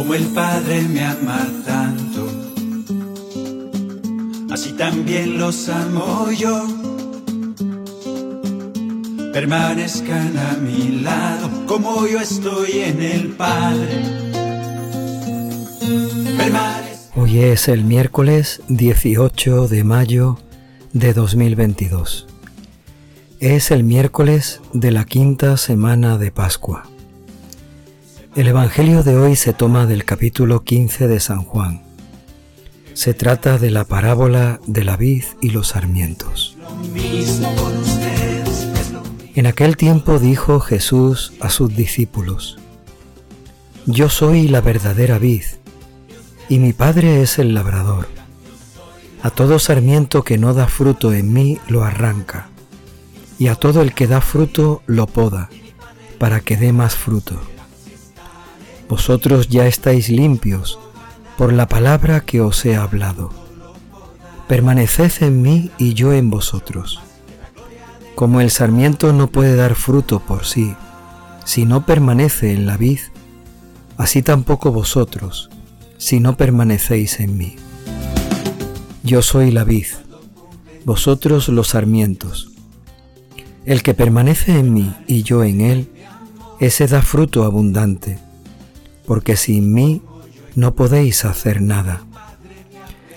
Como el Padre me ama tanto, así también los amo yo. Permanezcan a mi lado, como yo estoy en el Padre. Hoy es el miércoles 18 de mayo de 2022. Es el miércoles de la quinta semana de Pascua. El Evangelio de hoy se toma del capítulo 15 de San Juan. Se trata de la parábola de la vid y los sarmientos. En aquel tiempo dijo Jesús a sus discípulos, Yo soy la verdadera vid, y mi Padre es el labrador. A todo sarmiento que no da fruto en mí lo arranca, y a todo el que da fruto lo poda, para que dé más fruto. Vosotros ya estáis limpios por la palabra que os he hablado. Permaneced en mí y yo en vosotros. Como el sarmiento no puede dar fruto por sí, si no permanece en la vid, así tampoco vosotros, si no permanecéis en mí. Yo soy la vid, vosotros los sarmientos. El que permanece en mí y yo en él, ese da fruto abundante porque sin mí no podéis hacer nada.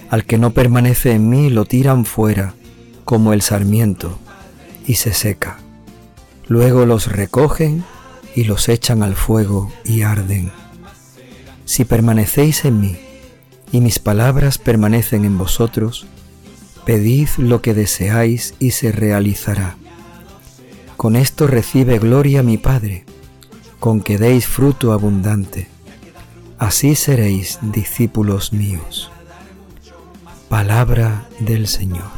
Al que no permanece en mí lo tiran fuera, como el sarmiento, y se seca. Luego los recogen y los echan al fuego y arden. Si permanecéis en mí, y mis palabras permanecen en vosotros, pedid lo que deseáis y se realizará. Con esto recibe gloria mi Padre, con que deis fruto abundante así seréis discípulos míos. Palabra del Señor.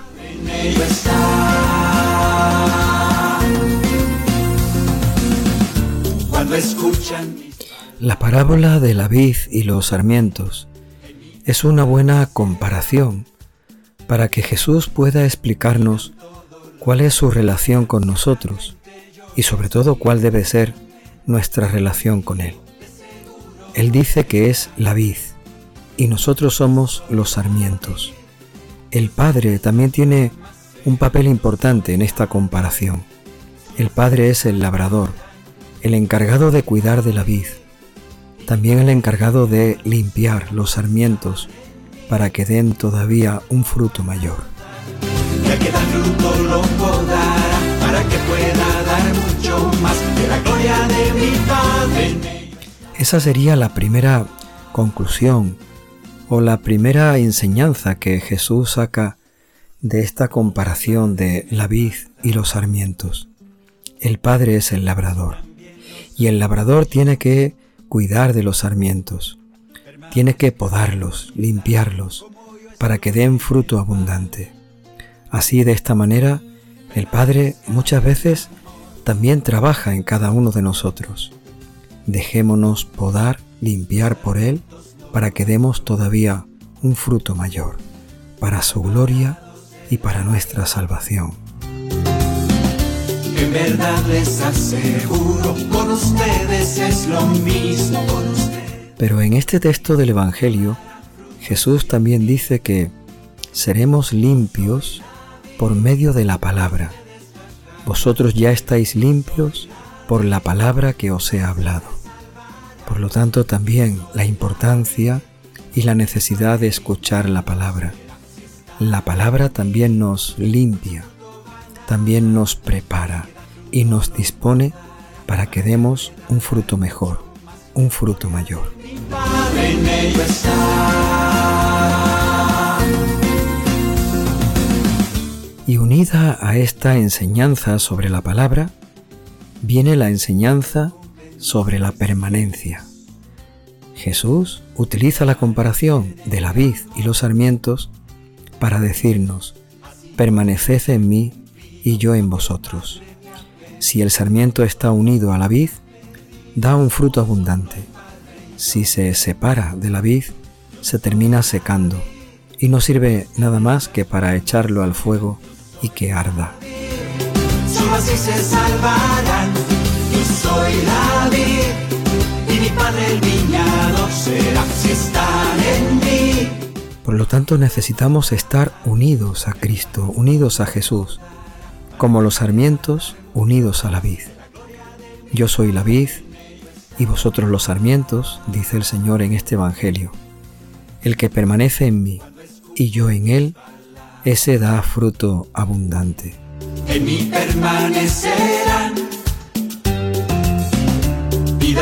La parábola de la vid y los sarmientos es una buena comparación para que Jesús pueda explicarnos cuál es su relación con nosotros y sobre todo cuál debe ser nuestra relación con Él. Él dice que es la vid y nosotros somos los sarmientos. El Padre también tiene un papel importante en esta comparación. El Padre es el labrador, el encargado de cuidar de la vid, también el encargado de limpiar los sarmientos para que den todavía un fruto mayor. para que pueda dar mucho más de la gloria de mi Padre. Esa sería la primera conclusión o la primera enseñanza que Jesús saca de esta comparación de la vid y los sarmientos. El Padre es el labrador y el labrador tiene que cuidar de los sarmientos, tiene que podarlos, limpiarlos, para que den fruto abundante. Así de esta manera, el Padre muchas veces también trabaja en cada uno de nosotros dejémonos podar, limpiar por Él, para que demos todavía un fruto mayor, para su gloria y para nuestra salvación. En verdad les aseguro, con ustedes es lo mismo. Pero en este texto del Evangelio, Jesús también dice que seremos limpios por medio de la palabra. Vosotros ya estáis limpios por la palabra que os he hablado. Por lo tanto, también la importancia y la necesidad de escuchar la palabra. La palabra también nos limpia, también nos prepara y nos dispone para que demos un fruto mejor, un fruto mayor. Y unida a esta enseñanza sobre la palabra, viene la enseñanza sobre la permanencia. Jesús utiliza la comparación de la vid y los sarmientos para decirnos, permaneced en mí y yo en vosotros. Si el sarmiento está unido a la vid, da un fruto abundante. Si se separa de la vid, se termina secando y no sirve nada más que para echarlo al fuego y que arda. así se salvarán soy la vid padre el viñado será. Por lo tanto necesitamos estar unidos a Cristo, unidos a Jesús, como los sarmientos unidos a la vid. Yo soy la vid y vosotros los sarmientos, dice el Señor en este Evangelio. El que permanece en mí y yo en él, ese da fruto abundante. En mí permanecerán,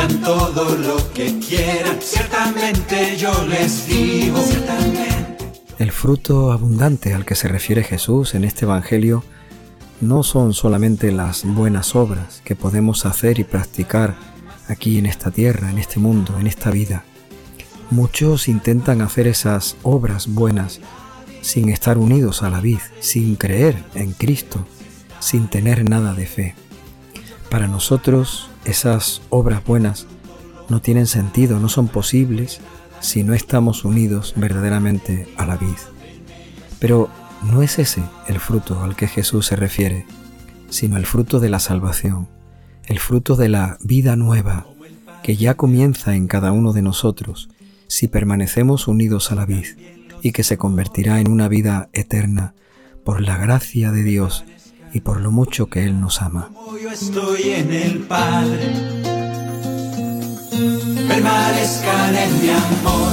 todo lo que quieran, ciertamente yo les digo. El fruto abundante al que se refiere Jesús en este Evangelio no son solamente las buenas obras que podemos hacer y practicar aquí en esta tierra, en este mundo, en esta vida. Muchos intentan hacer esas obras buenas sin estar unidos a la vid, sin creer en Cristo, sin tener nada de fe. Para nosotros esas obras buenas no tienen sentido, no son posibles si no estamos unidos verdaderamente a la vid. Pero no es ese el fruto al que Jesús se refiere, sino el fruto de la salvación, el fruto de la vida nueva que ya comienza en cada uno de nosotros si permanecemos unidos a la vid y que se convertirá en una vida eterna por la gracia de Dios y por lo mucho que Él nos ama. yo estoy en el Padre, permanezcan en mi amor.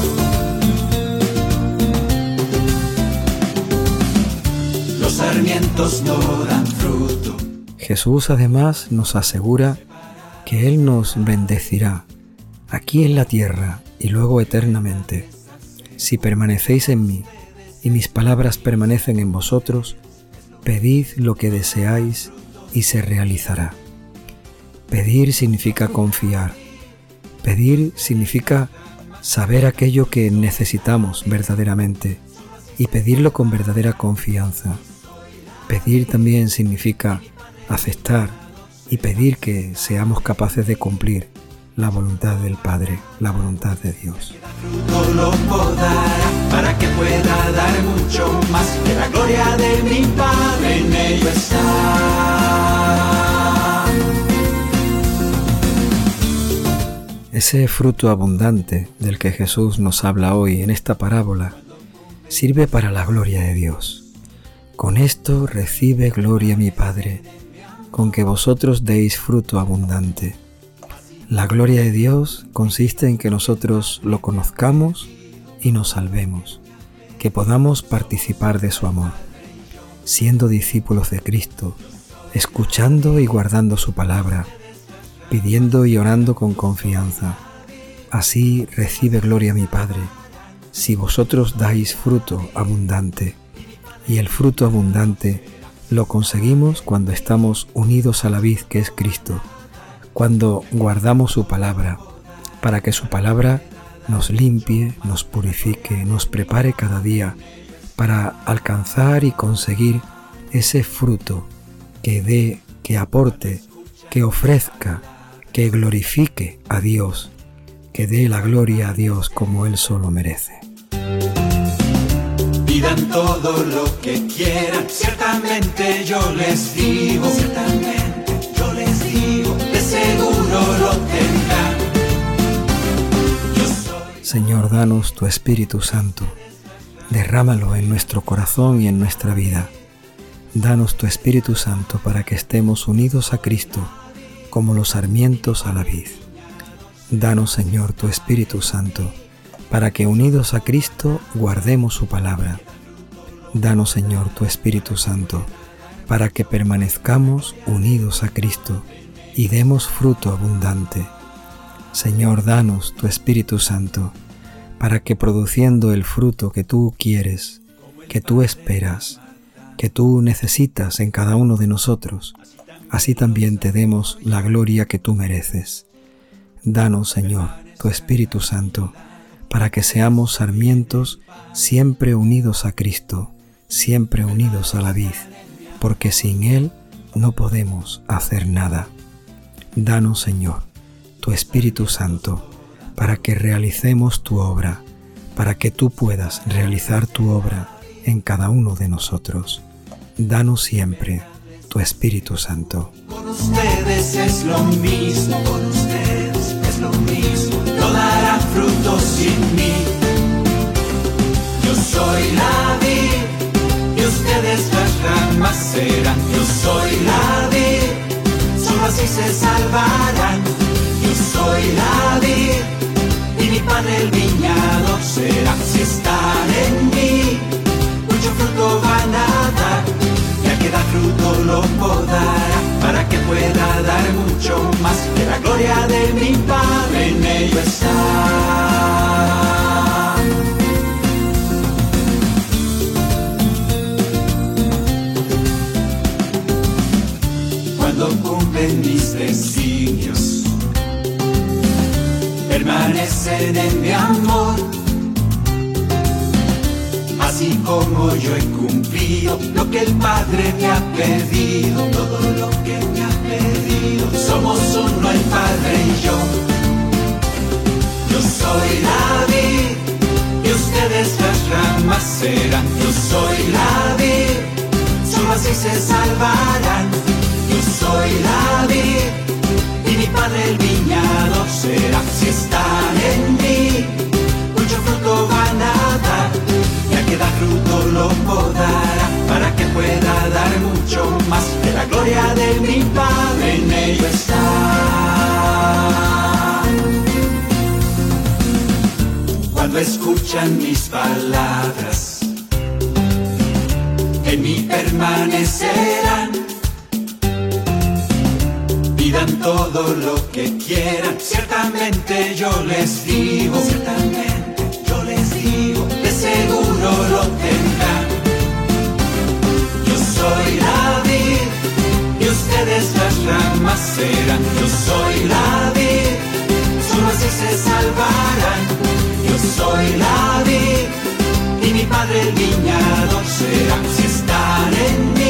Los sarmientos no dan fruto. Jesús además nos asegura que Él nos bendecirá aquí en la tierra y luego eternamente si permanecéis en mí y mis palabras permanecen en vosotros, pedid lo que deseáis y se realizará. Pedir significa confiar. Pedir significa saber aquello que necesitamos verdaderamente y pedirlo con verdadera confianza. Pedir también significa aceptar y pedir que seamos capaces de cumplir la voluntad del Padre, la voluntad de Dios. Para que pueda dar mucho más que la gloria de mi Padre en ello está. Ese fruto abundante del que Jesús nos habla hoy en esta parábola sirve para la gloria de Dios. Con esto recibe gloria mi Padre, con que vosotros deis fruto abundante. La gloria de Dios consiste en que nosotros lo conozcamos y nos salvemos, que podamos participar de su amor, siendo discípulos de Cristo, escuchando y guardando su palabra, pidiendo y orando con confianza. Así recibe gloria mi Padre, si vosotros dais fruto abundante, y el fruto abundante lo conseguimos cuando estamos unidos a la vid que es Cristo cuando guardamos su palabra, para que su palabra nos limpie, nos purifique, nos prepare cada día para alcanzar y conseguir ese fruto que dé, que aporte, que ofrezca, que glorifique a Dios, que dé la gloria a Dios como Él solo merece. Pidan todo lo que quieran, ciertamente yo les digo, ciertamente yo les digo Señor, danos tu Espíritu Santo, derrámalo en nuestro corazón y en nuestra vida. Danos tu Espíritu Santo para que estemos unidos a Cristo como los sarmientos a la vid. Danos, Señor, tu Espíritu Santo para que unidos a Cristo guardemos su palabra. Danos, Señor, tu Espíritu Santo para que permanezcamos unidos a Cristo y demos fruto abundante. Señor, danos tu Espíritu Santo, para que produciendo el fruto que tú quieres, que tú esperas, que tú necesitas en cada uno de nosotros, así también te demos la gloria que tú mereces. Danos, Señor, tu Espíritu Santo, para que seamos sarmientos siempre unidos a Cristo, siempre unidos a la vid, porque sin Él no podemos hacer nada. Danos, Señor, tu Espíritu Santo, para que realicemos tu obra, para que tú puedas realizar tu obra en cada uno de nosotros. Danos siempre tu Espíritu Santo. Por ustedes es lo mismo, por ustedes es lo mismo, no dará frutos sin mí. Yo soy la vid y ustedes las ramas serán, yo soy la Permanecen en mi amor, así como yo he cumplido lo que el Padre me ha pedido, todo lo que me ha pedido. Somos uno el Padre y yo. Yo soy la vid y ustedes las ramas serán. Yo soy la vid, solo así se salvarán soy la vid y mi padre el viñado será. Si están lo podará, para que pueda dar mucho más de la gloria de mi Padre en ello está. Cuando escuchan mis palabras, en mí permanecerán pidan todo lo que quieran, ciertamente yo les digo, ciertamente Yo soy la vid, solo así se salvarán. Yo soy la vid, y mi padre el viñador será. Si están en mí,